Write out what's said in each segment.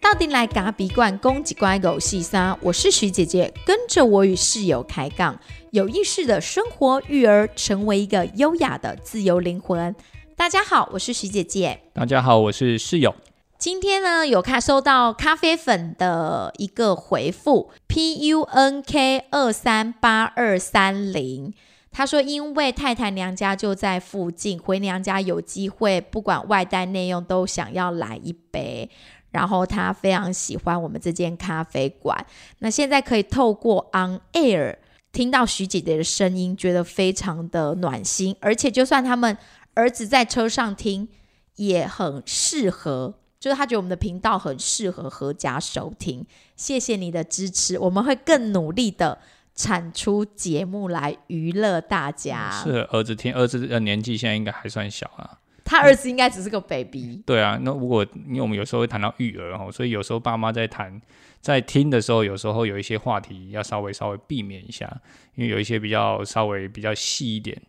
到底来嘎比罐攻击乖狗细沙，我是徐姐姐，跟着我与室友开杠，有意识的生活育儿，成为一个优雅的自由灵魂。大家好，我是徐姐姐。大家好，我是室友。今天呢，有看收到咖啡粉的一个回复，P U N K 二三八二三零。他说，因为太太娘家就在附近，回娘家有机会，不管外带内用都想要来一杯。然后他非常喜欢我们这间咖啡馆。那现在可以透过 On Air 听到徐姐姐的声音，觉得非常的暖心。而且就算他们儿子在车上听，也很适合。就是他觉得我们的频道很适合合家收听。谢谢你的支持，我们会更努力的产出节目来娱乐大家。是儿子听，儿子的年纪现在应该还算小啊。他儿子应该只是个 baby。对啊，那如果因为我们有时候会谈到育儿哦，所以有时候爸妈在谈、在听的时候，有时候有一些话题要稍微稍微避免一下，因为有一些比较稍微比较细一点。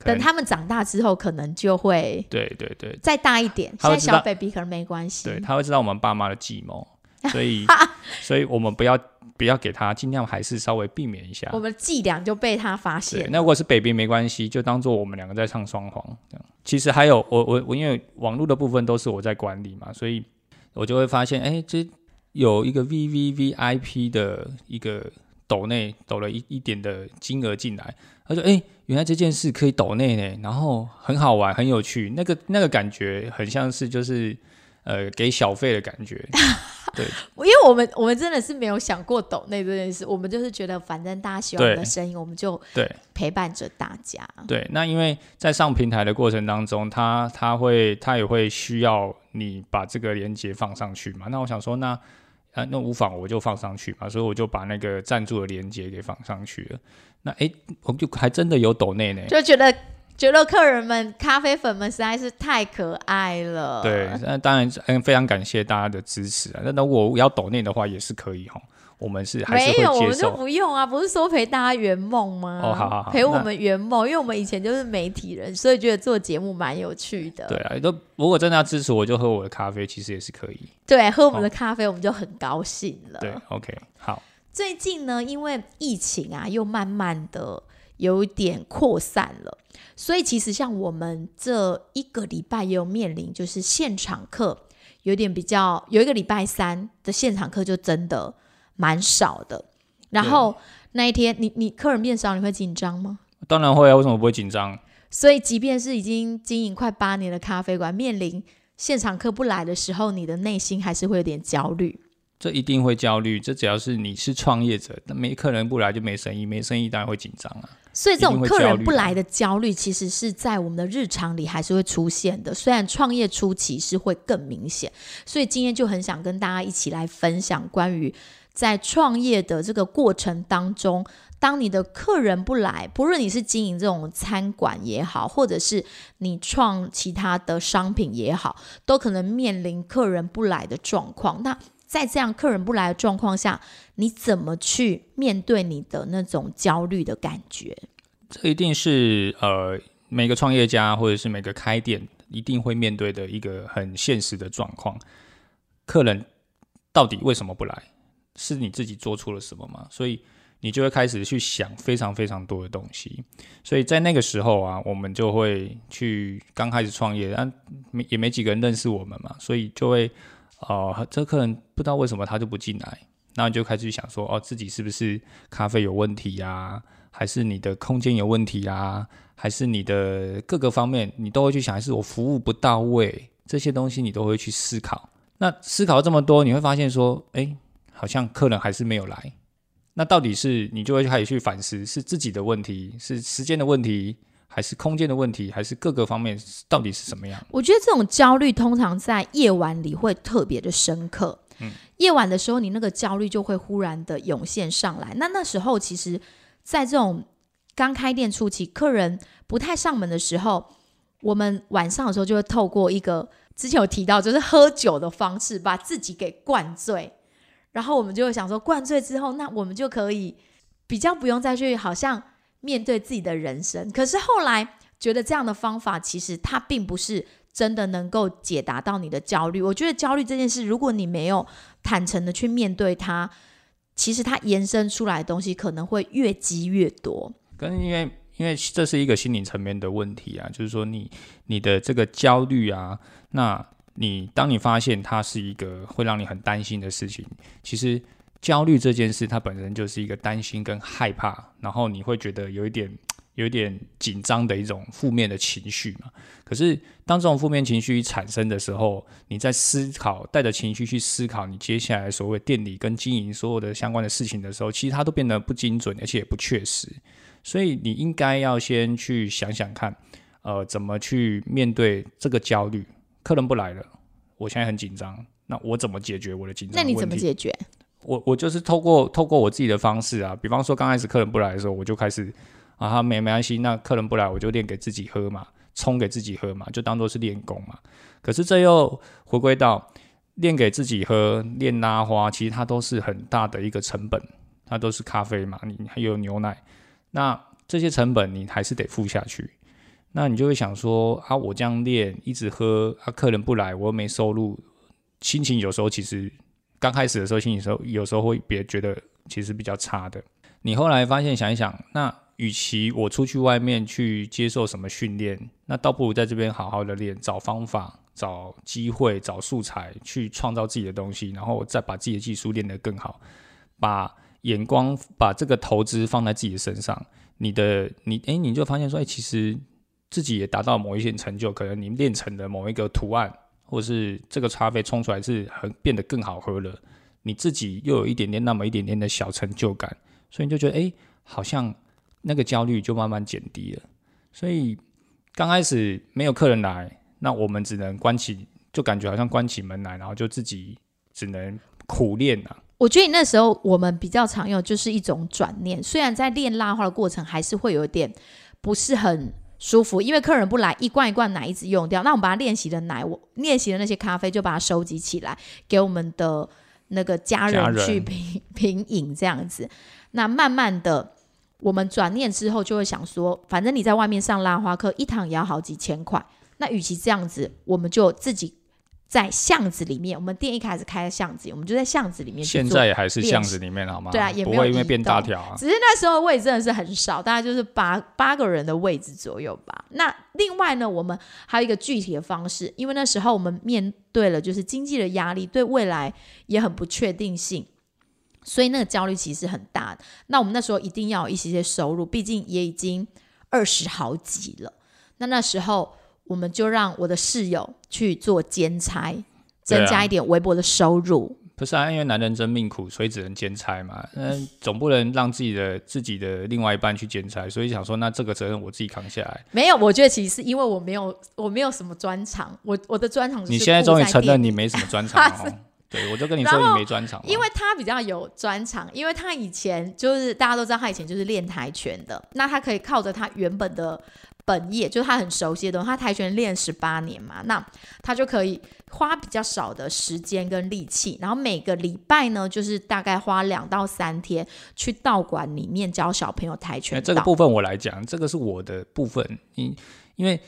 等他们长大之后，可能就会对对对，再大一点。现在小 baby 可能没关系。对，他会知道我们爸妈的计谋，所以 所以我们不要不要给他，尽量还是稍微避免一下。我们伎俩就被他发现。那如果是 baby 没关系，就当做我们两个在唱双簧这样。其实还有我我我，因为网络的部分都是我在管理嘛，所以我就会发现，哎，这有一个 V V V I P 的一个抖内抖了一一点的金额进来，他说，哎，原来这件事可以抖内呢，然后很好玩，很有趣，那个那个感觉很像是就是。呃，给小费的感觉，对，因为我们我们真的是没有想过抖内这件事，我们就是觉得反正大家喜欢我们的声音，我们就对陪伴着大家。对，那因为在上平台的过程当中，他他会他也会需要你把这个链接放上去嘛。那我想说，那啊那无妨，我就放上去嘛，所以我就把那个赞助的链接给放上去了。那哎，我就还真的有抖内呢，就觉得。觉得客人们、咖啡粉们实在是太可爱了。对，那当然嗯，非常感谢大家的支持啊。那如果要抖念的话，也是可以哈。我们是还是没有，我们就不用啊。不是说陪大家圆梦吗？哦，好好好，陪我们圆梦，因为我们以前就是媒体人，所以觉得做节目蛮有趣的。对啊，都如果真的要支持我，就喝我的咖啡，其实也是可以。对，喝我们的咖啡，我们就很高兴了。对，OK，好。最近呢，因为疫情啊，又慢慢的有点扩散了。所以其实像我们这一个礼拜也有面临，就是现场课有点比较，有一个礼拜三的现场课就真的蛮少的。然后那一天，你你客人变少，你会紧张吗？当然会啊，为什么不会紧张？所以即便是已经经营快八年的咖啡馆，面临现场课不来的时候，你的内心还是会有点焦虑。这一定会焦虑，这只要是你是创业者，那没客人不来就没生意，没生意当然会紧张啊。所以这种客人不来的焦虑，其实是在我们的日常里还是会出现的。虽然创业初期是会更明显，所以今天就很想跟大家一起来分享关于在创业的这个过程当中，当你的客人不来，不论你是经营这种餐馆也好，或者是你创其他的商品也好，都可能面临客人不来的状况。那在这样客人不来的状况下，你怎么去面对你的那种焦虑的感觉？这一定是呃每个创业家或者是每个开店一定会面对的一个很现实的状况。客人到底为什么不来？是你自己做出了什么吗？所以你就会开始去想非常非常多的东西。所以在那个时候啊，我们就会去刚开始创业，但没也没几个人认识我们嘛，所以就会。哦，这客人不知道为什么他就不进来，那你就开始想说，哦，自己是不是咖啡有问题呀？还是你的空间有问题啊？还是你的各个方面你都会去想，还是我服务不到位？这些东西你都会去思考。那思考这么多，你会发现说，哎，好像客人还是没有来。那到底是你就会开始去反思，是自己的问题，是时间的问题？还是空间的问题，还是各个方面到底是什么样？我觉得这种焦虑通常在夜晚里会特别的深刻。嗯，夜晚的时候，你那个焦虑就会忽然的涌现上来。那那时候，其实，在这种刚开店初期，客人不太上门的时候，我们晚上的时候就会透过一个之前有提到，就是喝酒的方式，把自己给灌醉。然后我们就会想说，灌醉之后，那我们就可以比较不用再去好像。面对自己的人生。可是后来觉得这样的方法其实它并不是真的能够解答到你的焦虑。我觉得焦虑这件事，如果你没有坦诚的去面对它，其实它延伸出来的东西可能会越积越多。跟因为因为这是一个心理层面的问题啊，就是说你你的这个焦虑啊，那你当你发现它是一个会让你很担心的事情，其实焦虑这件事它本身就是一个担心跟害怕，然后你会觉得有一点 有一点紧张的一种负面的情绪嘛。可是当这种负面情绪产生的时候，你在思考带着情绪去思考你接下来所谓店里跟经营所有的相关的事情的时候，其实它都变得不精准，而且也不确实。所以你应该要先去想想看，呃，怎么去面对这个焦虑。客人不来了，我现在很紧张，那我怎么解决我的紧张？那你怎么解决？我我就是透过透过我自己的方式啊，比方说刚开始客人不来的时候，我就开始啊，没没关系，那客人不来，我就练给自己喝嘛，冲给自己喝嘛，就当做是练功嘛。可是这又回归到练给自己喝，练拉花，其实它都是很大的一个成本，它都是咖啡嘛，你还有牛奶。那这些成本你还是得付下去，那你就会想说啊，我这样练一直喝啊，客人不来，我又没收入，心情有时候其实刚开始的时候，心情时候有时候会别觉得其实比较差的。你后来发现想一想，那与其我出去外面去接受什么训练，那倒不如在这边好好的练，找方法、找机会、找素材，去创造自己的东西，然后再把自己的技术练得更好，把。眼光把这个投资放在自己的身上，你的你哎，你就发现说，哎，其实自己也达到某一些成就，可能你练成的某一个图案，或是这个咖啡冲出来是很变得更好喝了，你自己又有一点点那么一点点的小成就感，所以你就觉得哎，好像那个焦虑就慢慢减低了。所以刚开始没有客人来，那我们只能关起，就感觉好像关起门来，然后就自己只能苦练啊。我觉得你那时候我们比较常用就是一种转念，虽然在练拉花的过程还是会有点不是很舒服，因为客人不来，一罐一罐奶一直用掉。那我们把它练习的奶，我练习的那些咖啡就把它收集起来，给我们的那个家人去品品饮这样子。那慢慢的，我们转念之后就会想说，反正你在外面上拉花课，一堂也要好几千块。那与其这样子，我们就自己。在巷子里面，我们店一开始开在巷子，我们就在巷子里面。现在也还是巷子里面好吗？对啊，也没有因为变大条啊。只是那时候位置真的是很少，大概就是八八个人的位置左右吧。那另外呢，我们还有一个具体的方式，因为那时候我们面对了就是经济的压力，对未来也很不确定性，所以那个焦虑其实很大。那我们那时候一定要有一些些收入，毕竟也已经二十好几了。那那时候。我们就让我的室友去做兼差，增加一点微薄的收入。不是啊，因为男人真命苦，所以只能兼差嘛。嗯，总不能让自己的自己的另外一半去兼差，所以想说，那这个责任我自己扛下来。没有，我觉得其实是因为我没有，我没有什么专长。我我的专长，你现在终于承认你没什么专长了。对，我就跟你说你没专长。因为他比较有专长，因为他以前就是大家都知道，他以前就是练跆拳的，那他可以靠着他原本的。本业就是他很熟悉的东西，他跆拳练十八年嘛，那他就可以花比较少的时间跟力气，然后每个礼拜呢，就是大概花两到三天去道馆里面教小朋友跆拳。这个部分我来讲，这个是我的部分，因因为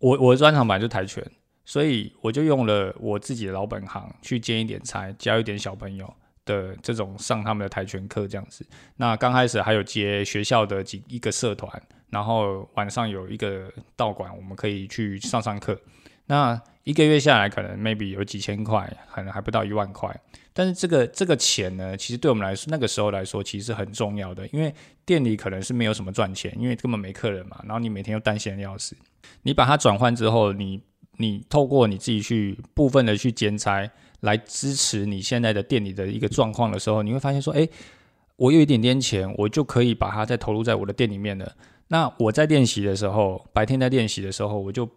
我我的专长本来就跆拳，所以我就用了我自己的老本行去兼一点差，教一点小朋友的这种上他们的跆拳课这样子。那刚开始还有接学校的几一个社团。然后晚上有一个道馆，我们可以去上上课。那一个月下来，可能 maybe 有几千块，可能还不到一万块。但是这个这个钱呢，其实对我们来说，那个时候来说，其实是很重要的。因为店里可能是没有什么赚钱，因为根本没客人嘛。然后你每天又担心的要死。你把它转换之后，你你透过你自己去部分的去兼差，来支持你现在的店里的一个状况的时候，你会发现说，哎，我有一点点钱，我就可以把它再投入在我的店里面了。那我在练习的时候，白天在练习的时候，我就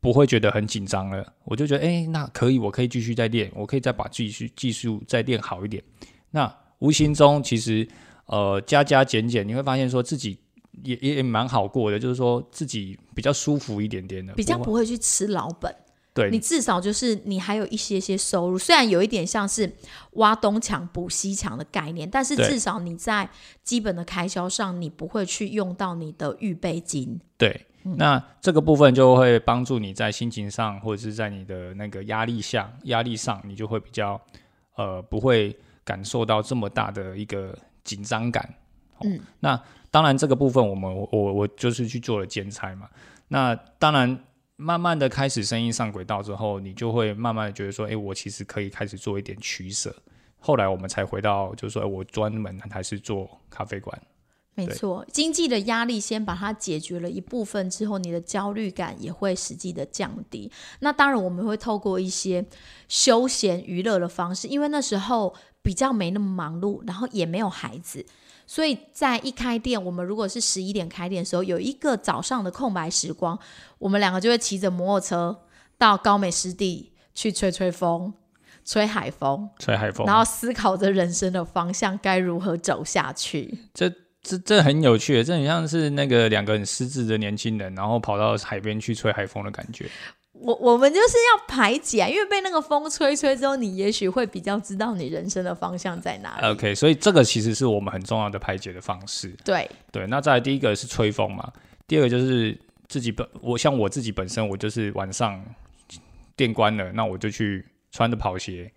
不会觉得很紧张了。我就觉得，哎，那可以，我可以继续再练，我可以再把继续技术再练好一点。那无形中其实，呃，加加减减，你会发现说自己也也蛮好过的，就是说自己比较舒服一点点的，比较不会去吃老本。对你至少就是你还有一些些收入，虽然有一点像是挖东墙补西墙的概念，但是至少你在基本的开销上，你不会去用到你的预备金。对，嗯那这个部分就会帮助你在心情上，或者是在你的那个压力下、压力上，你就会比较呃不会感受到这么大的一个紧张感。哦嗯，那当然这个部分我们我我我就是去做了兼差嘛。那当然慢慢的开始生意上轨道之后，你就会慢慢的觉得说，哎，我其实可以开始做一点取舍。后来我们才回到，就是说，哎我专门还是做咖啡馆。没错，经济的压力先把它解决了一部分之后，你的焦虑感也会实际的降低。那当然，我们会透过一些休闲娱乐的方式，因为那时候比较没那么忙碌，然后也没有孩子，所以在一开店，我们如果是十一点开店的时候，有一个早上的空白时光，我们两个就会骑着摩托车到高美湿地去吹吹风、吹海风，吹海风，然后思考着人生的方向该如何走下去。这这这很有趣，这很像是那个两个很失智的年轻人，然后跑到海边去吹海风的感觉。我我们就是要排解、啊，因为被那个风吹吹之后，你也许会比较知道你人生的方向在哪里。OK，所以这个其实是我们很重要的排解的方式。对，对，那再来第一个是吹风嘛，第二个就是自己本我像我自己本身，我就是晚上店关了，那我就去穿着跑鞋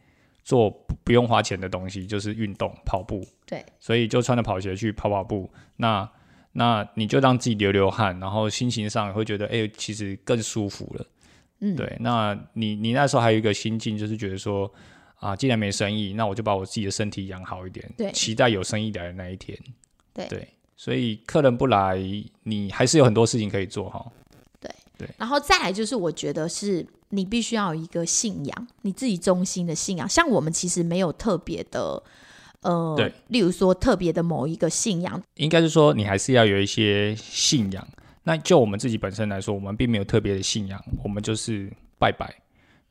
做不不用花钱的东西，就是运动跑步。对，所以就穿着跑鞋去跑跑步。那那你就让自己流流汗，然后心情上会觉得，哎、其实更舒服了。嗯，对，那你你那时候还有一个心境，就是觉得说，啊，既然没生意，那我就把我自己的身体养好一点，对期待有生意来的那一天。对对，所以客人不来，你还是有很多事情可以做哈。对对然后再来就是，我觉得是你必须要有一个信仰，你自己中心的信仰。像我们其实没有特别的，呃对，例如说特别的某一个信仰，应该是说，你还是要有一些信仰。那就我们自己本身来说，我们并没有特别的信仰，我们就是拜拜。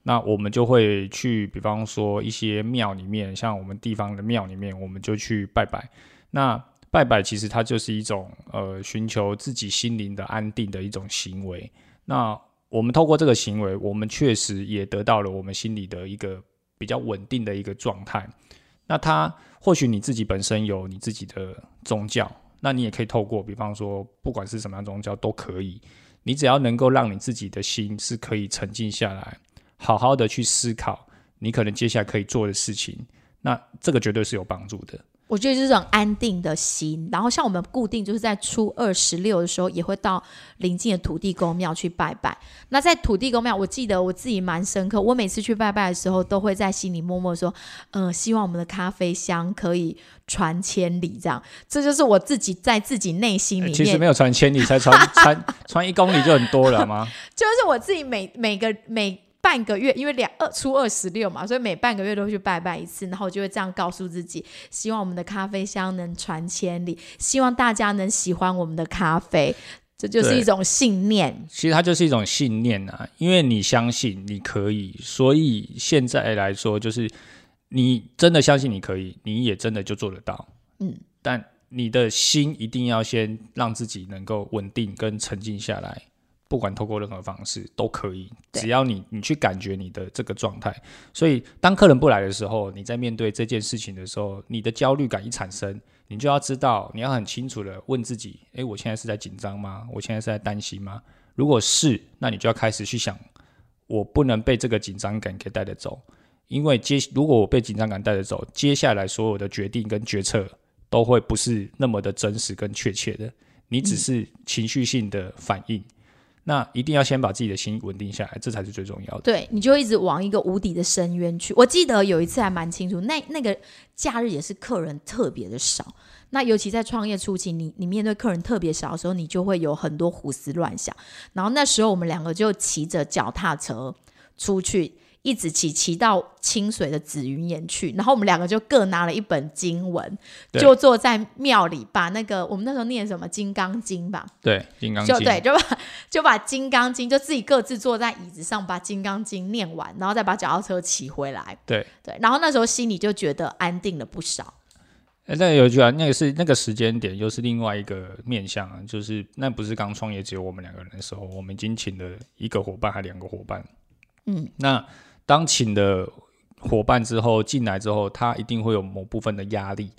那我们就会去，比方说一些庙里面，像我们地方的庙里面，我们就去拜拜。那拜拜其实它就是一种呃寻求自己心灵的安定的一种行为。那我们透过这个行为，我们确实也得到了我们心里的一个比较稳定的一个状态。那它或许你自己本身有你自己的宗教，那你也可以透过，比方说不管是什么样宗教都可以，你只要能够让你自己的心是可以沉静下来，好好的去思考你可能接下来可以做的事情，那这个绝对是有帮助的。我觉得就是很安定的心。然后像我们固定就是在初二十六的时候，也会到邻近的土地公庙去拜拜。那在土地公庙，我记得我自己蛮深刻，我每次去拜拜的时候，都会在心里默默说，嗯、希望我们的咖啡香可以传千里，这样。这就是我自己在自己内心里面其实没有传千里，才传 传传一公里就很多了吗？就是我自己每每个每半个月，因为两二初二十六嘛，所以每半个月都会去拜拜一次，然后我就会这样告诉自己，希望我们的咖啡香能传千里，希望大家能喜欢我们的咖啡，这就是一种信念。其实它就是一种信念啊，因为你相信你可以，所以现在来说，就是你真的相信你可以，你也真的就做得到。嗯，但你的心一定要先让自己能够稳定跟沉静下来，不管透过任何方式都可以，只要你你去感觉你的这个状态。所以当客人不来的时候，你在面对这件事情的时候，你的焦虑感一产生，你就要知道，你要很清楚的问自己：诶，我现在是在紧张吗？我现在是在担心吗？如果是，那你就要开始去想，我不能被这个紧张感给带着走，因为接如果我被紧张感带着走，接下来所有的决定跟决策都会不是那么的真实跟确切的，你只是情绪性的反应。那一定要先把自己的心稳定下来，这才是最重要的。对，你就一直往一个无底的深渊去。我记得有一次还蛮清楚，那那个假日也是客人特别的少。那尤其在创业初期，你你面对客人特别少的时候，你就会有很多胡思乱想。然后那时候我们两个就骑着脚踏车出去，一直骑骑到清水的紫云岩去。然后我们两个就各拿了一本经文，就坐在庙里，把那个我们那时候念什么《金刚经》吧，对，金刚经，就对，就把就把《金刚经》就自己各自坐在椅子上，把《金刚经》念完，然后再把脚踏车骑回来。对对，然后那时候心里就觉得安定了不少。哎那有一句啊，那个是那个时间点，又是另外一个面向啊，就是那不是刚创业只有我们两个人的时候，我们已经请了一个伙伴还两个伙伴，嗯，那当请的伙伴之后进来之后，他一定会有某部分的压力。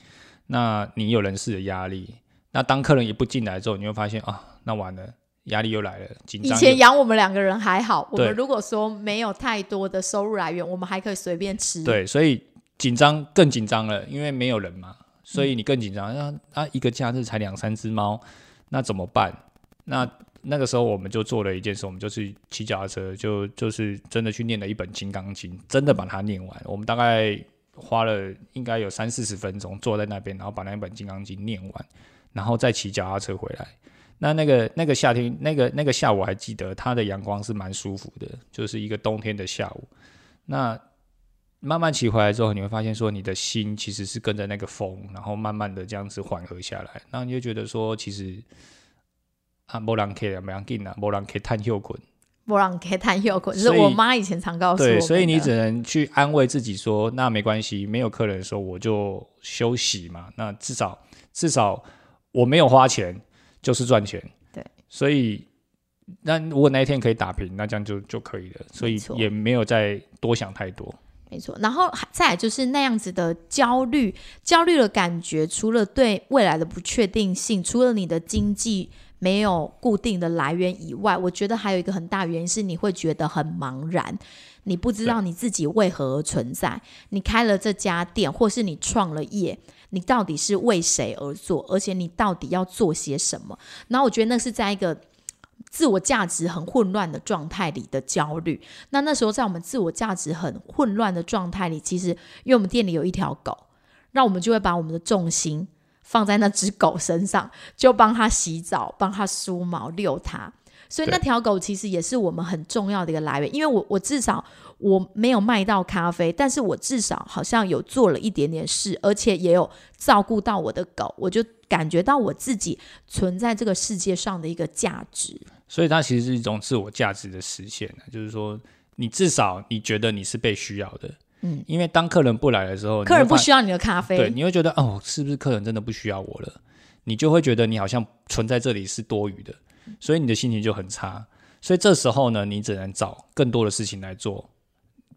那你有人事的压力，那当客人也不进来之后，你会发现啊，那完了，压力又来了，紧以张以。前养我们两个人还好，我们如果说没有太多的收入来源，我们还可以随便吃。，对，所以紧张更紧张了，因为没有人嘛，所以你更紧张。那啊，一个假日才两三只猫，那怎么办？那那个时候我们就做了一件事，我们就是骑脚踏车，就就是真的去念了一本《金刚经》，真的把它念完。我们大概花了应该有三四十分钟坐在那边，然后把那本《金刚经》念完，然后再骑脚踏车回来。那那个 那个夏天，那个那个下午还记得，它的阳光是蛮舒服的，就是一个冬天的下午。那慢慢骑回来之后，你会发现说，你的心其实是跟着那个风，然后慢慢的这样子缓和下来，那你就觉得说，其实啊，没人可以啊，没人紧啊，没人可以探休困。不让可以谈有困，是所以我妈以前常告诉我对，所以你只能去安慰自己说，那没关系，没有客人的时候我就休息嘛。那至少至少我没有花钱就是赚钱。对，所以那如果那一天可以打平，那这样就就可以了。所以也没有再多想太多。没错，然后还再来就是那样子的焦虑，焦虑的感觉，除了对未来的不确定性，除了你的经济没有固定的来源以外，我觉得还有一个很大原因是你会觉得很茫然，你不知道你自己为何而存在。你开了这家店，或是你创了业，你到底是为谁而做，而且你到底要做些什么？然后我觉得那是在一个。自我价值很混乱的状态里的焦虑，那那时候在我们自我价值很混乱的状态里，其实因为我们店里有一条狗，那我们就会把我们的重心放在那只狗身上，就帮它洗澡、帮它梳毛、遛它。所以那条狗其实也是我们很重要的一个来源，因为我我至少我没有卖到咖啡，但是我至少好像有做了一点点事，而且也有照顾到我的狗，我就感觉到我自己存在这个世界上的一个价值。所以它其实是一种自我价值的实现啊就是说，你至少你觉得你是被需要的，嗯，因为当客人不来的时候，客人不，需要你的咖啡，对，你会觉得哦，是不是客人真的不需要我了？你就会觉得你好像存在这里是多余的，所以你的心情就很差。所以这时候呢，你只能找更多的事情来做，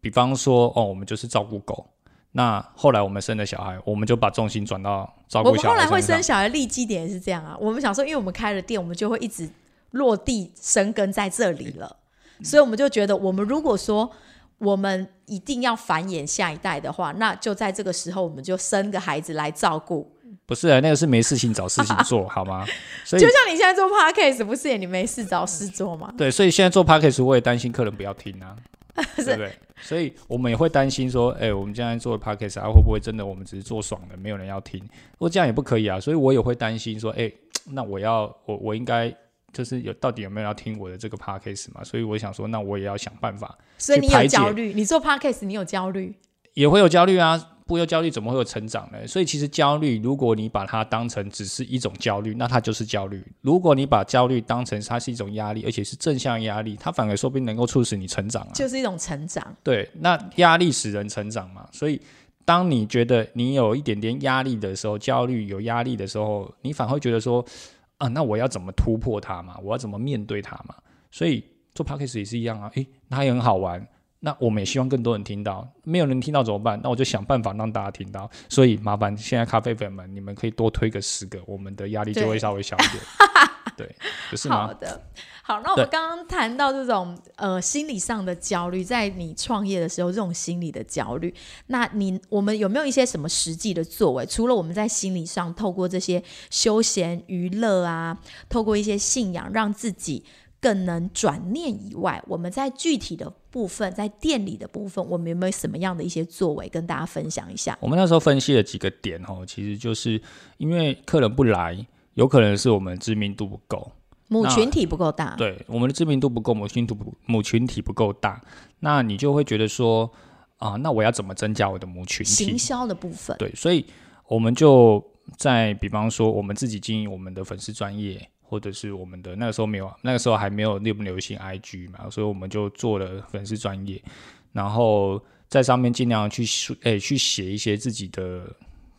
比方说，哦，我们就是照顾狗。那后来我们生了小孩，我们就把重心转到照我们顾小孩后来会生。小孩立基点也是这样啊。我们想说，因为我们开了店，我们就会一直落地生根在这里了，所以我们就觉得，我们如果说我们一定要繁衍下一代的话，那就在这个时候，我们就生个孩子来照顾。不是啊，那个是没事情找事情做，好吗？所以就像你现在做 podcast，不是也你没事找事做吗？对，所以现在做 podcast 我也担心客人不要听啊，对不对？所以我们也会担心说，哎、我们现在做 podcast 啊，会不会真的我们只是做爽的，没有人要听？如果这样也不可以啊，所以我也会担心说，哎、那我要我我应该就是有到底有没有要听我的这个 podcast 嘛？所以我想说，那我也要想办法，所以你有焦虑，你做 podcast 你有焦虑，也会有焦虑啊。不有焦虑，怎么会有成长呢？所以其实焦虑，如果你把它当成只是一种焦虑，那它就是焦虑；如果你把焦虑当成它是一种压力，而且是正向压力，它反而说不定能够促使你成长啊。就是一种成长。对，那压力使人成长嘛，所以当你觉得你有一点点压力的时候，焦虑有压力的时候，你反而会觉得说，啊，那我要怎么突破它嘛？我要怎么面对它嘛？所以做 podcast 也是一样啊，诶，它也很好玩。那我们也希望更多人听到，没有人听到怎么办？那我就想办法让大家听到。所以麻烦现在咖啡粉们，你们可以多推个十个，我们的压力就会稍微小一点。对，不是吗？好的，好，那我们刚刚谈到这种呃心理上的焦虑，在你创业的时候，这种心理的焦虑，那你我们有没有一些什么实际的作为？除了我们在心理上透过这些休闲娱乐啊，透过一些信仰，让自己更能转念以外，我们在具体的部分，在店里的部分，我们有没有什么样的一些作为跟大家分享一下？我们那时候分析了几个点哦，其实就是因为客人不来，有可能是我们知名度不够。那母群体不够大，对，我们的知名度不够，母群体不母群体不够大，那你就会觉得说啊，那我要怎么增加我的母群体行？销的部分，对，所以我们就在比方说，我们自己经营我们的粉丝专业，或者是我们的那个时候没有，那个时候还没有流不流行 IG 嘛，所以我们就做了粉丝专业，然后在上面尽量去输诶、去写一些自己的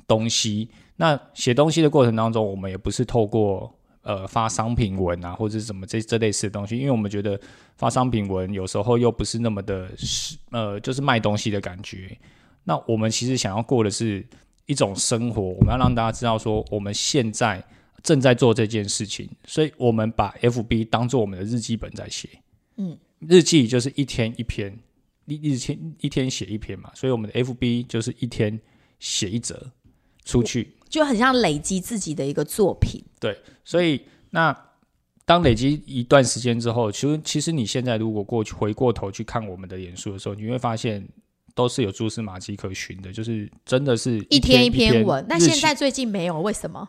东西。那写东西的过程当中，我们也不是透过呃发商品文啊，或者是什么这这类似的东西，因为我们觉得发商品文有时候又不是那么的是呃就是卖东西的感觉。那我们其实想要过的是一种生活，我们要让大家知道说我们现在正在做这件事情，所以我们把 FB 当做我们的日记本在写。嗯，日记就是一天一篇，一一天一天写一篇嘛，所以我们的 FB 就是一天写一则出去。就很像累积自己的一个作品。对，所以那当累积一段时间之后，其实其实你现在如果过去回过头去看我们的演述的时候，你会发现都是有蛛丝马迹可循的，就是真的是一天天一篇篇文，那现在最近没有，为什么？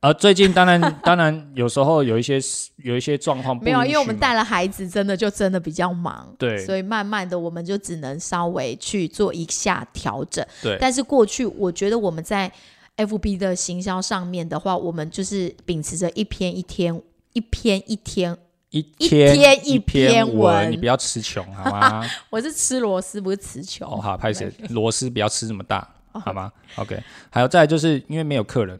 呃，最近当然当然有时候有一些有一些状况不没有，因为我们带了孩子，真的就真的比较忙，对所以慢慢的我们就只能稍微去做一下调整。对但是过去我觉得我们在 FB 的行销上面的话，我们就是秉持着一篇一天、一篇一天，一一天天一一篇篇文你不要吃穷好吗？我是吃螺丝，不是词穷。哦，好，拍谁螺丝不要吃这么大，好吗？OK，还有再来就是因为没有客人，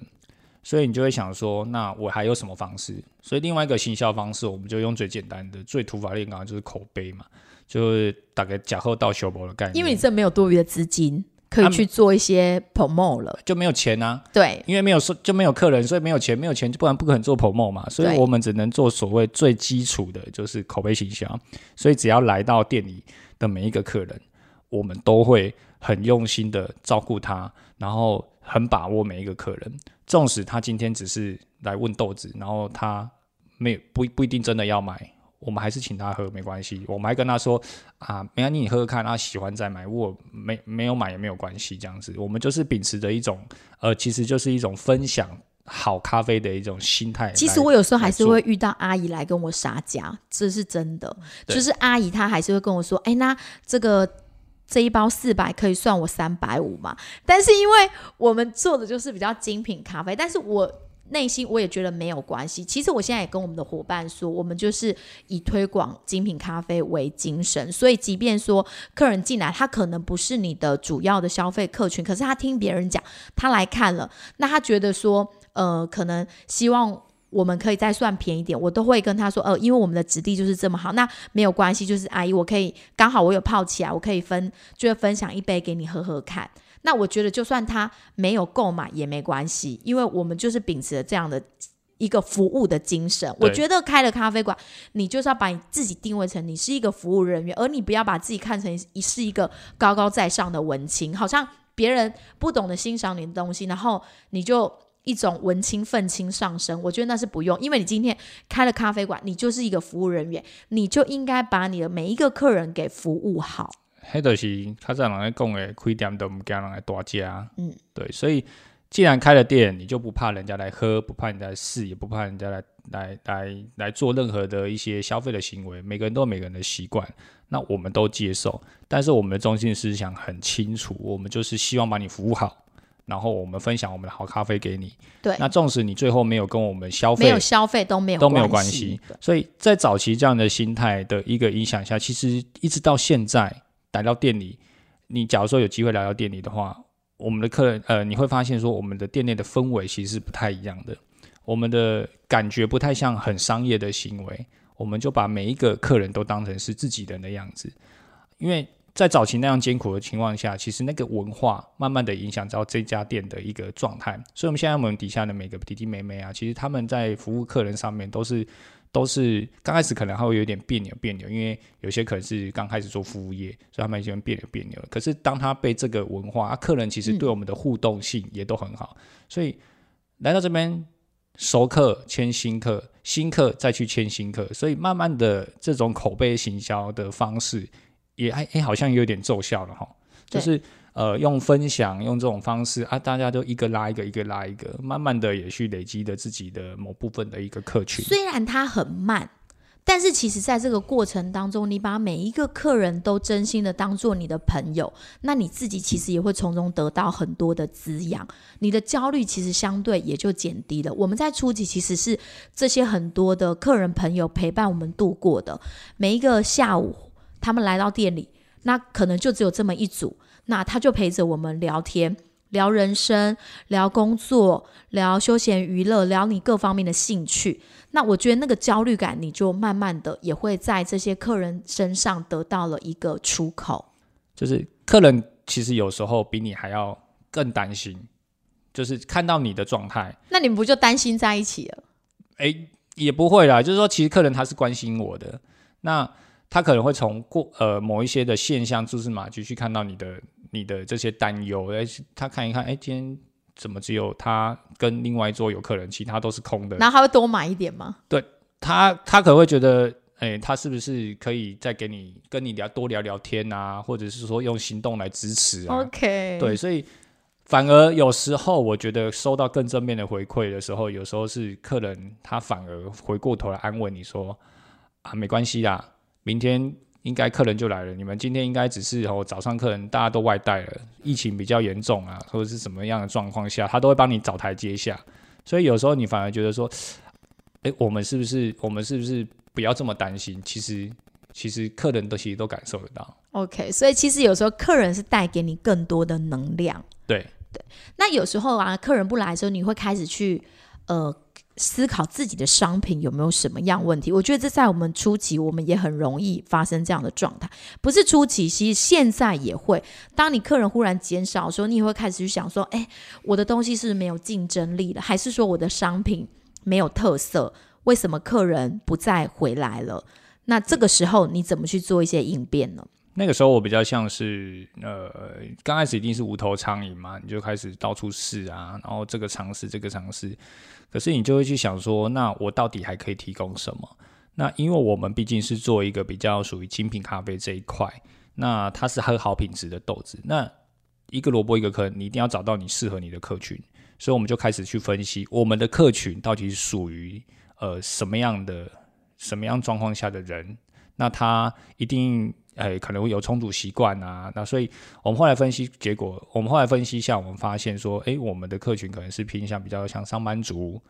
所以你就会想说，那我还有什么方式？所以另外一个行销方式，我们就用最简单的、最土法炼钢，就是口碑嘛，就是大概假后到修博的概念。因为你这没有多余的资金可去做一些 promo 了，就没有钱啊，对，因为没有收就没有客人，所以没有钱，没有钱就不然不可能做 promo 嘛，所以我们只能做所谓最基础的，就是口碑行销。所以只要来到店里的每一个客人，我们都会很用心的照顾他，然后很把握每一个客人。纵使他今天只是来问豆子，然后他没有不不一定真的要买，我们还是请他喝没关系。我们还跟他说啊，没关系，你喝喝看，他喜欢再买。如果没没有买也没有关系，这样子，我们就是秉持着一种呃，其实就是一种分享好咖啡的一种心态。其实我有时候还是会遇到阿姨来跟我撒价，这是真的。就是阿姨她还是会跟我说：“哎，那这个这一包四百可以算我三百五嘛？”但是因为我们做的就是比较精品咖啡，但是我内心我也觉得没有关系。其实我现在也跟我们的伙伴说，我们就是以推广精品咖啡为精神，所以即便说客人进来，他可能不是你的主要的消费客群，可是他听别人讲，他来看了，那他觉得说，呃，可能希望。我们可以再算便宜点，我都会跟他说，呃，因为我们的质地就是这么好，那没有关系，就是阿姨，我可以刚好我有泡起来，我可以分，就会分享一杯给你喝喝看。那我觉得就算他没有购买也没关系，因为我们就是秉持了这样的一个服务的精神。我觉得开了咖啡馆，你就是要把你自己定位成你是一个服务人员，而你不要把自己看成一是一个高高在上的文青，好像别人不懂得欣赏你的东西，然后你就。一种文青愤青上升，我觉得那是不用，因为你今天开了咖啡馆，你就是一个服务人员，你就应该把你的每一个客人给服务好。迄就是较早人咧讲的，开店都唔惊人来大家。嗯，对，所以既然开了店，你就不怕人家来喝，不怕人家来试，也不怕人家来来来来做任何的一些消费的行为。每个人都有每个人的习惯，那我们都接受。但是我们的中心思想很清楚，我们就是希望把你服务好。然后我们分享我们的好咖啡给你。对那纵使你最后没有跟我们消费，没有消费都没有都没有关关系。所以在早期这样的心态的一个影响下，其实一直到现在来到店里，你假如说有机会来到店里的话，我们的客人呃，你会发现说我们的店内的氛围其实是不太一样的，我们的感觉不太像很商业的行为，我们就把每一个客人都当成是自己人的样子，因为。在早期那样艰苦的情况下，其实那个文化慢慢的影响到这家店的一个状态。所以，我们现在我们底下的每个弟弟妹妹啊，其实他们在服务客人上面都是都是刚开始可能还会有点别扭别扭，因为有些可能是刚开始做服务业，所以他们喜欢别扭别扭。可是当他被这个文化，客人其实对我们的互动性也都很好，所以来到这边熟客签新客，新客再去签新客，所以慢慢的这种口碑行销的方式。也还哎，好像有点奏效了哈，就是呃用分享用这种方式啊，大家都一个拉一个，一个拉一个，慢慢的也去累积的自己的某部分的一个客群。虽然它很慢，但是其实在这个过程当中，你把每一个客人都真心的当做你的朋友，那你自己其实也会从中得到很多的滋养，你的焦虑其实相对也就减低了。我们在初期其实是这些很多的客人朋友陪伴我们度过的每一个下午。他们来到店里，那可能就只有这么一组，那他就陪着我们聊天，聊人生、聊工作、聊休闲娱乐、聊你各方面的兴趣。那我觉得那个焦虑感，你就慢慢的也会在这些客人身上得到了一个出口。就是客人其实有时候比你还要更担心，就是看到你的状态，那你们不就担心在一起了？哎，也不会啦。就是说，其实客人他是关心我的，那他可能会从过呃某一些的现象蛛丝马迹去看到你的你的这些担忧，哎，他看一看，哎，今天怎么只有他跟另外一桌有客人，其他都是空的？然后他会多买一点吗？对他他可能会觉得，哎，他是不是可以再给你跟你聊多聊聊天啊，或者是说用行动来支持啊？OK，对，所以反而有时候我觉得收到更正面的回馈的时候，有时候是客人他反而回过头来安慰你说啊，没关系啦，明天应该客人就来了，你们今天应该只是哦早上客人大家都外带了，疫情比较严重啊，或者是什么样的状况下，他都会帮你找台阶下。所以有时候你反而觉得说，哎，我们是不是 我们是不是不要这么担心？其实其实客人都其实都感受得到。OK，所以其实有时候客人是带给你更多的能量。对，那有时候啊，客人不来的时候，你会开始去呃思考自己的商品有没有什么样问题。我觉得这在我们初期，我们也很容易发生这样的状态。不是初期，其实现在也会。当你客人忽然减少的时候，你也会开始去想说：，哎，我的东西是没有竞争力了？还是说我的商品没有特色？为什么客人不再回来了？那这个时候你怎么去做一些应变呢？那个时候我比较像是呃，刚开始一定是无头苍蝇嘛，你就开始到处试啊，然后这个尝试，这个尝试，可是你就会去想说，那我到底还可以提供什么？那因为我们毕竟是做一个比较属于精品咖啡这一块，那它是喝好品质的豆子，那一个萝卜一个坑，你一定要找到你适合你的客群，所以我们就开始去分析我们的客群到底是属于呃什么样的什么样状况下的人，那他一定。哎，可能会有充足习惯啊，那所以我们后来分析结果，我们后来分析一下，我们发现说，哎，我们的客群可能是偏向比较像上班族，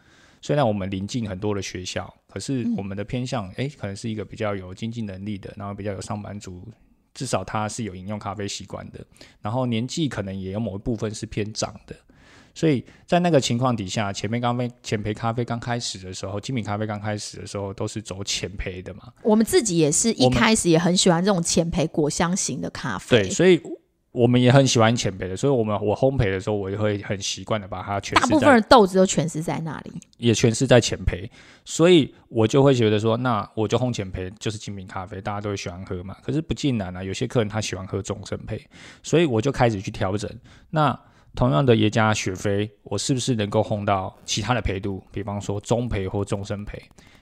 虽然我们临近很多的学校，可是我们的偏向，哎，可能是一个比较有经济能力的，然后比较有上班族，至少他是有饮用咖啡习惯的，然后年纪可能也有某一部分是偏长的。所以在那个情况底下，前面刚啡、浅焙咖啡刚开始的时候，精品咖啡刚开始的时候，都是走浅焙的嘛。我们自己也是一开始也很喜欢这种浅焙果香型的咖啡。对，所以我们也很喜欢浅焙的，所以我们我烘焙的时候，我也会很习惯的把它诠大部分，的豆子都全是在那里。也全是在浅焙，所以我就会觉得说，那我就烘浅焙就是精品咖啡，大家都会喜欢喝嘛。可是不尽然啊，有些客人他喜欢喝中深焙，所以我就开始去调整。那同样的耶加雪菲，我是不是能够烘到其他的焙度，比方说中焙或中深焙？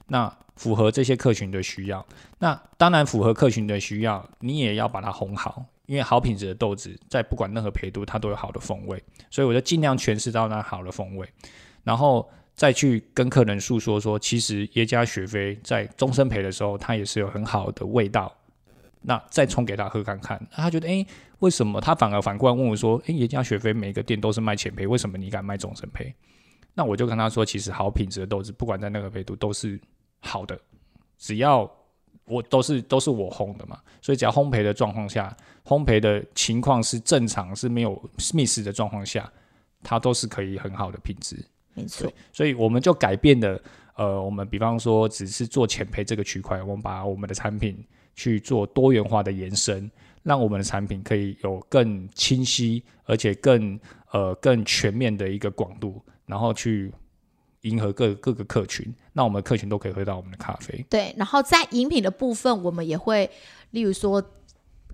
那符合这些客群的需要。那当然符合客群的需要，你也要把它烘好，因为好品质的豆子在不管任何焙度，它都有好的风味，所以我就尽量诠释到那好的风味，然后再去跟客人诉说说，其实耶加雪菲在终身焙的时候，它也是有很好的味道。那再冲给他喝看看，他觉得诶，为什么？他反而反过来问我说，诶，人家雪菲每个店都是卖浅焙，为什么你敢卖总成焙？那我就跟他说，其实好品质的豆子，不管在那个焙度都是好的，只要我都是都是我烘的嘛，所以只要烘焙的状况下，烘焙的情况是正常是没有 miss 的状况下，它都是可以很好的品质。没错，所以我们就改变了，呃，我们比方说只是做浅焙这个区块，我们把我们的产品去做多元化的延伸，让我们的产品可以有更清晰而且更呃更全面的一个广度，然后去迎合各各个客群，那我们的客群都可以喝到我们的咖啡。对。然后在饮品的部分，我们也会，例如说，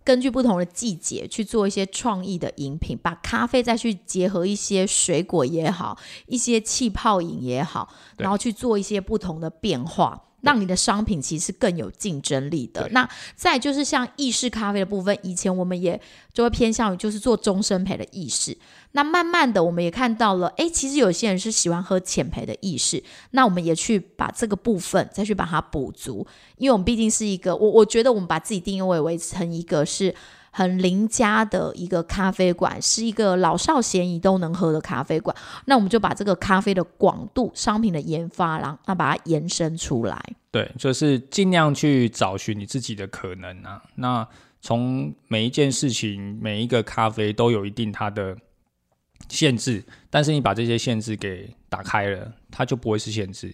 根据不同的季节去做一些创意的饮品，把咖啡再去结合一些水果也好，一些气泡饮也好，然后去做一些不同的变化。让你的商品其实是更有竞争力的。那再就是像意式咖啡的部分，以前我们也就会偏向于就是做中深焙的意式。那慢慢的，我们也看到了，诶，其实有些人是喜欢喝浅焙的意式，那我们也去把这个部分再去把它补足，因为我们毕竟是一个，我我觉得我们把自己定位为成一个是很邻家的一个咖啡馆，是一个老少咸宜都能喝的咖啡馆。那我们就把这个咖啡的广度、商品的研发，然后把它延伸出来。对，就是尽量去找寻你自己的可能啊。那从每一件事情、每一个咖啡都有一定它的限制，但是你把这些限制给打开了，它就不会是限制。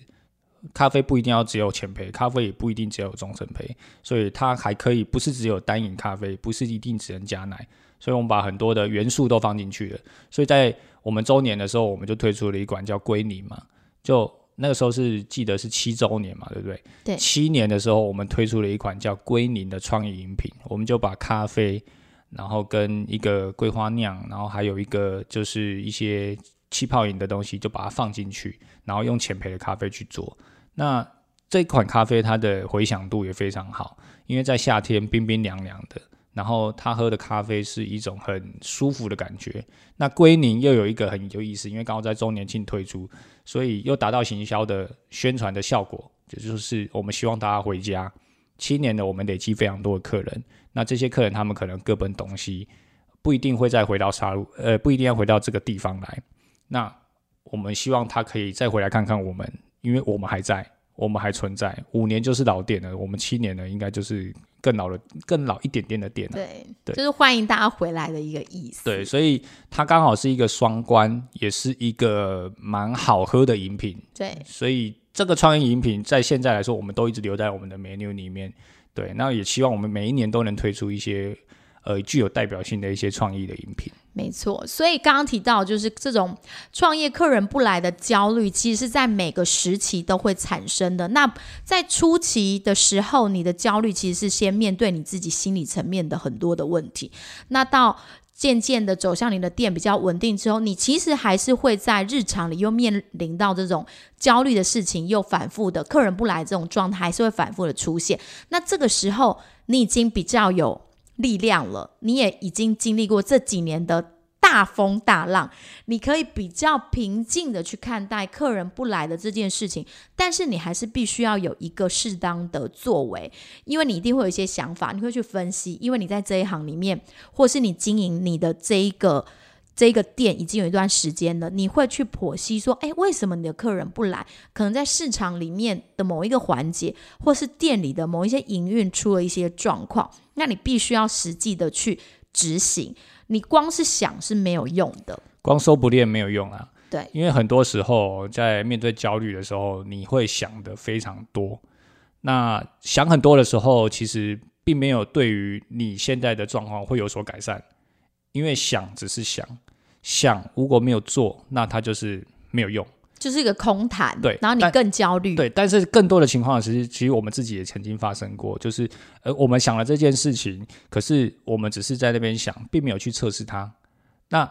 咖啡不一定要只有浅焙，咖啡也不一定只有中深焙，所以它还可以不是只有单饮咖啡，不是一定只能加奶，所以我们把很多的元素都放进去了。所以在我们周年的时候，我们就推出了一款叫龟苓嘛，就那个时候是记得是七周年嘛，对不对？对。七年的时候，我们推出了一款叫龟苓的创意饮品，我们就把咖啡，然后跟一个桂花酿，然后还有一个就是一些气泡饮的东西，就把它放进去，然后用浅焙的咖啡去做。那这款咖啡它的回响度也非常好，因为在夏天冰冰凉凉的，然后他喝的咖啡是一种很舒服的感觉。那龟苓又有一个很有意思，因为刚好在周年庆推出，所以又达到行销的宣传的效果，也就是我们希望大家回家。七年的我们累积非常多的客人，那这些客人他们可能各奔东西，不一定会再回到沙鹿，呃，不一定要回到这个地方来。那我们希望他可以再回来看看我们。因为我们还在，我们还存在，五年就是老店了。我们七年呢，应该就是更老了、更老一点点的店了。对，对，就是欢迎大家回来的一个意思。对，所以它刚好是一个双关，也是一个蛮好喝的饮品。对，所以这个创意饮品在现在来说，我们都一直留在我们的 menu 里面。对，那也希望我们每一年都能推出一些呃具有代表性的一些创意的饮品。没错，所以刚刚提到就是这种创业客人不来的焦虑，其实是在每个时期都会产生的。那在初期的时候，你的焦虑其实是先面对你自己心理层面的很多的问题。那到渐渐的走向你的店比较稳定之后，你其实还是会在日常里又面临到这种焦虑的事情，又反复的客人不来这种状态，还是会反复的出现。那这个时候，你已经比较有。力量了，你也已经经历过这几年的大风大浪，你可以比较平静的去看待客人不来的这件事情，但是你还是必须要有一个适当的作为，因为你一定会有一些想法，你会去分析，因为你在这一行里面，或是你经营你的这一个。这个店已经有一段时间了，你会去剖析说，哎，为什么你的客人不来？可能在市场里面的某一个环节，或是店里的某一些营运出了一些状况，那你必须要实际的去执行。你光是想是没有用的，光收不练没有用啊。对，因为很多时候在面对焦虑的时候，你会想的非常多。那想很多的时候，其实并没有对于你现在的状况会有所改善，因为想只是想。想如果没有做，那它就是没有用，就是一个空谈。对，然后你更焦虑。对，但是更多的情况，其实其实我们自己也曾经发生过，就是呃，我们想了这件事情，可是我们只是在那边想，并没有去测试它。那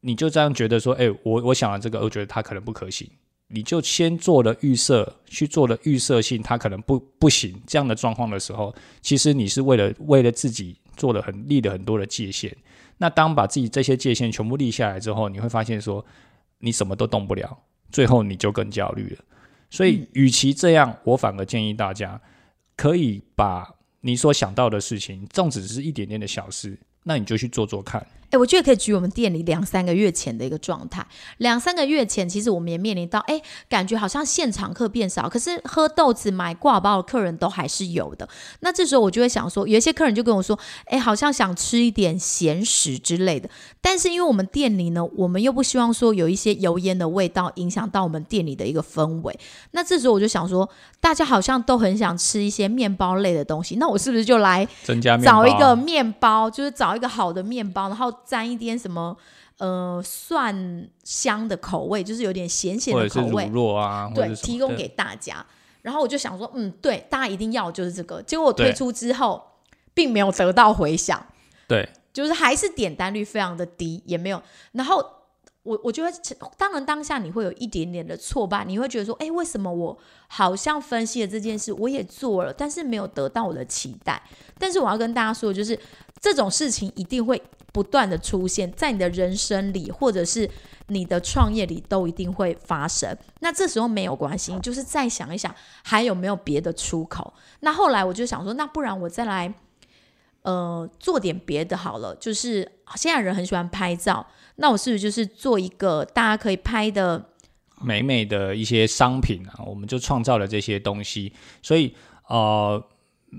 你就这样觉得说，哎，我我想了这个，我觉得它可能不可行，你就先做了预设，去做了预设性，它可能不不行这样的状况的时候，其实你是为了为了自己做了很立了很多的界限。那当把自己这些界限全部立下来之后，你会发现说，你什么都动不了，最后你就更焦虑了。所以，与其这样，我反而建议大家可以把你所想到的事情，纵使只是一点点的小事，那你就去做做看。哎，我觉得可以举我们店里两三个月前的一个状态。两三个月前，其实我们也面临到，哎，感觉好像现场客变少，可是喝豆子、买挂包的客人都还是有的。那这时候我就会想说，有一些客人就跟我说，哎，好像想吃一点咸食之类的。但是因为我们店里呢，我们又不希望说有一些油烟的味道影响到我们店里的一个氛围。那这时候我就想说，大家好像都很想吃一些面包类的东西，那我是不是就来增加找一个面包，就是找一个好的面包，然后。沾一点什么呃蒜香的口味，就是有点咸咸的口味，啊，对，提供给大家。然后我就想说，嗯，对，大家一定要就是这个。结果我推出之后，并没有得到回响，对，就是还是点单率非常的低，也没有。然后我我觉得，当然当下你会有一点点的挫败，你会觉得说，哎，为什么我好像分析了这件事，我也做了，但是没有得到我的期待。但是我要跟大家说，就是这种事情一定会。不断的出现在你的人生里，或者是你的创业里，都一定会发生。那这时候没有关系，就是再想一想还有没有别的出口。那后来我就想说，那不然我再来，呃，做点别的好了。就是现在人很喜欢拍照，那我是不是就是做一个大家可以拍的美美的一些商品啊？我们就创造了这些东西，所以呃。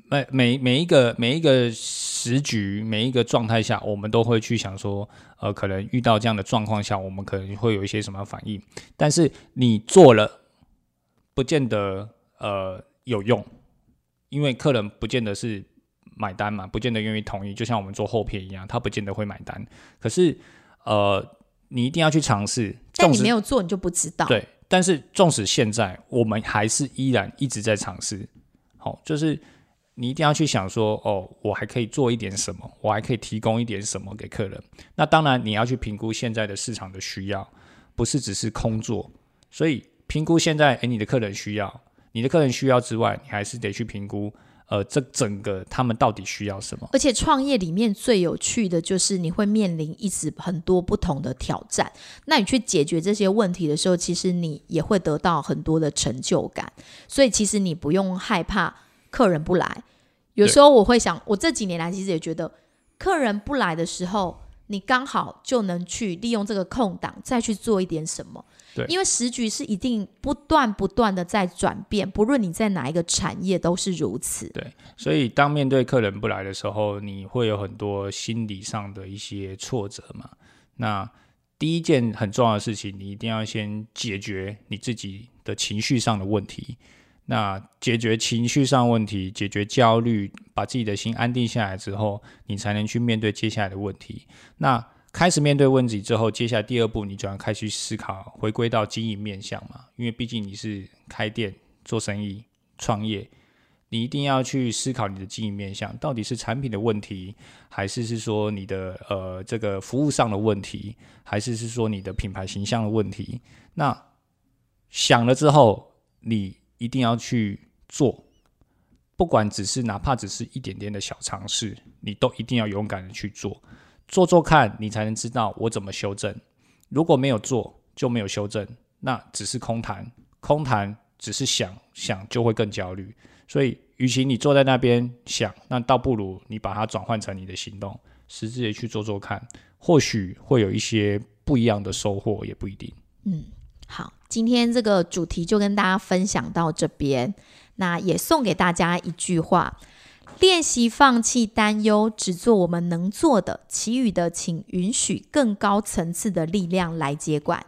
每每每一个每一个时局每一个状态下，我们都会去想说，呃，可能遇到这样的状况下，我们可能会有一些什么反应。但是你做了，不见得呃有用，因为客人不见得是买单嘛，不见得愿意同意。就像我们做后片一样，他不见得会买单。可是呃，你一定要去尝试。但你没有做，你就不知道。对，但是纵使现在我们还是依然一直在尝试。好，就是你一定要去想说，哦，我还可以做一点什么，我还可以提供一点什么给客人。那当然，你要去评估现在的市场的需要，不是只是空做。所以评估现在，诶，你的客人需要，你的客人需要之外，你还是得去评估。呃，这整个他们到底需要什么？而且创业里面最有趣的就是你会面临一直很多不同的挑战。那你去解决这些问题的时候，其实你也会得到很多的成就感。所以其实你不用害怕客人不来。有时候我会想，我这几年来其实也觉得，客人不来的时候，你刚好就能去利用这个空档，再去做一点什么。对，因为时局是一定不断不断的在转变，不论你在哪一个产业都是如此。对，所以当面对客人不来的时候，你会有很多心理上的一些挫折嘛。那第一件很重要的事情，你一定要先解决你自己的情绪上的问题。那解决情绪上问题，解决焦虑，把自己的心安定下来之后，你才能去面对接下来的问题。那开始面对问题之后，接下来第二步，你就要开始思考，回归到经营面向嘛。因为毕竟你是开店做生意、创业，你一定要去思考你的经营面向，到底是产品的问题，还是是说你的呃这个服务上的问题，还是是说你的品牌形象的问题？那想了之后，你一定要去做，不管只是哪怕只是一点点的小尝试，你都一定要勇敢的去做。做做看，你才能知道我怎么修正。如果没有做，就没有修正，那只是空谈。空谈只是想想，就会更焦虑。所以，与其你坐在那边想，那倒不如你把它转换成你的行动，实质的去做做看，或许会有一些不一样的收获，也不一定。嗯，好，今天这个主题就跟大家分享到这边。那也送给大家一句话。练习放弃担忧，只做我们能做的，其余的请允许更高层次的力量来接管。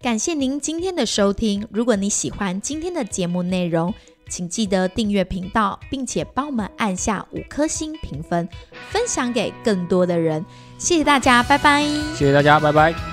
感谢您今天的收听。如果你喜欢今天的节目内容，请记得订阅频道，并且帮我们按下五颗星评分，分享给更多的人。谢谢大家，拜拜。谢谢大家，拜拜。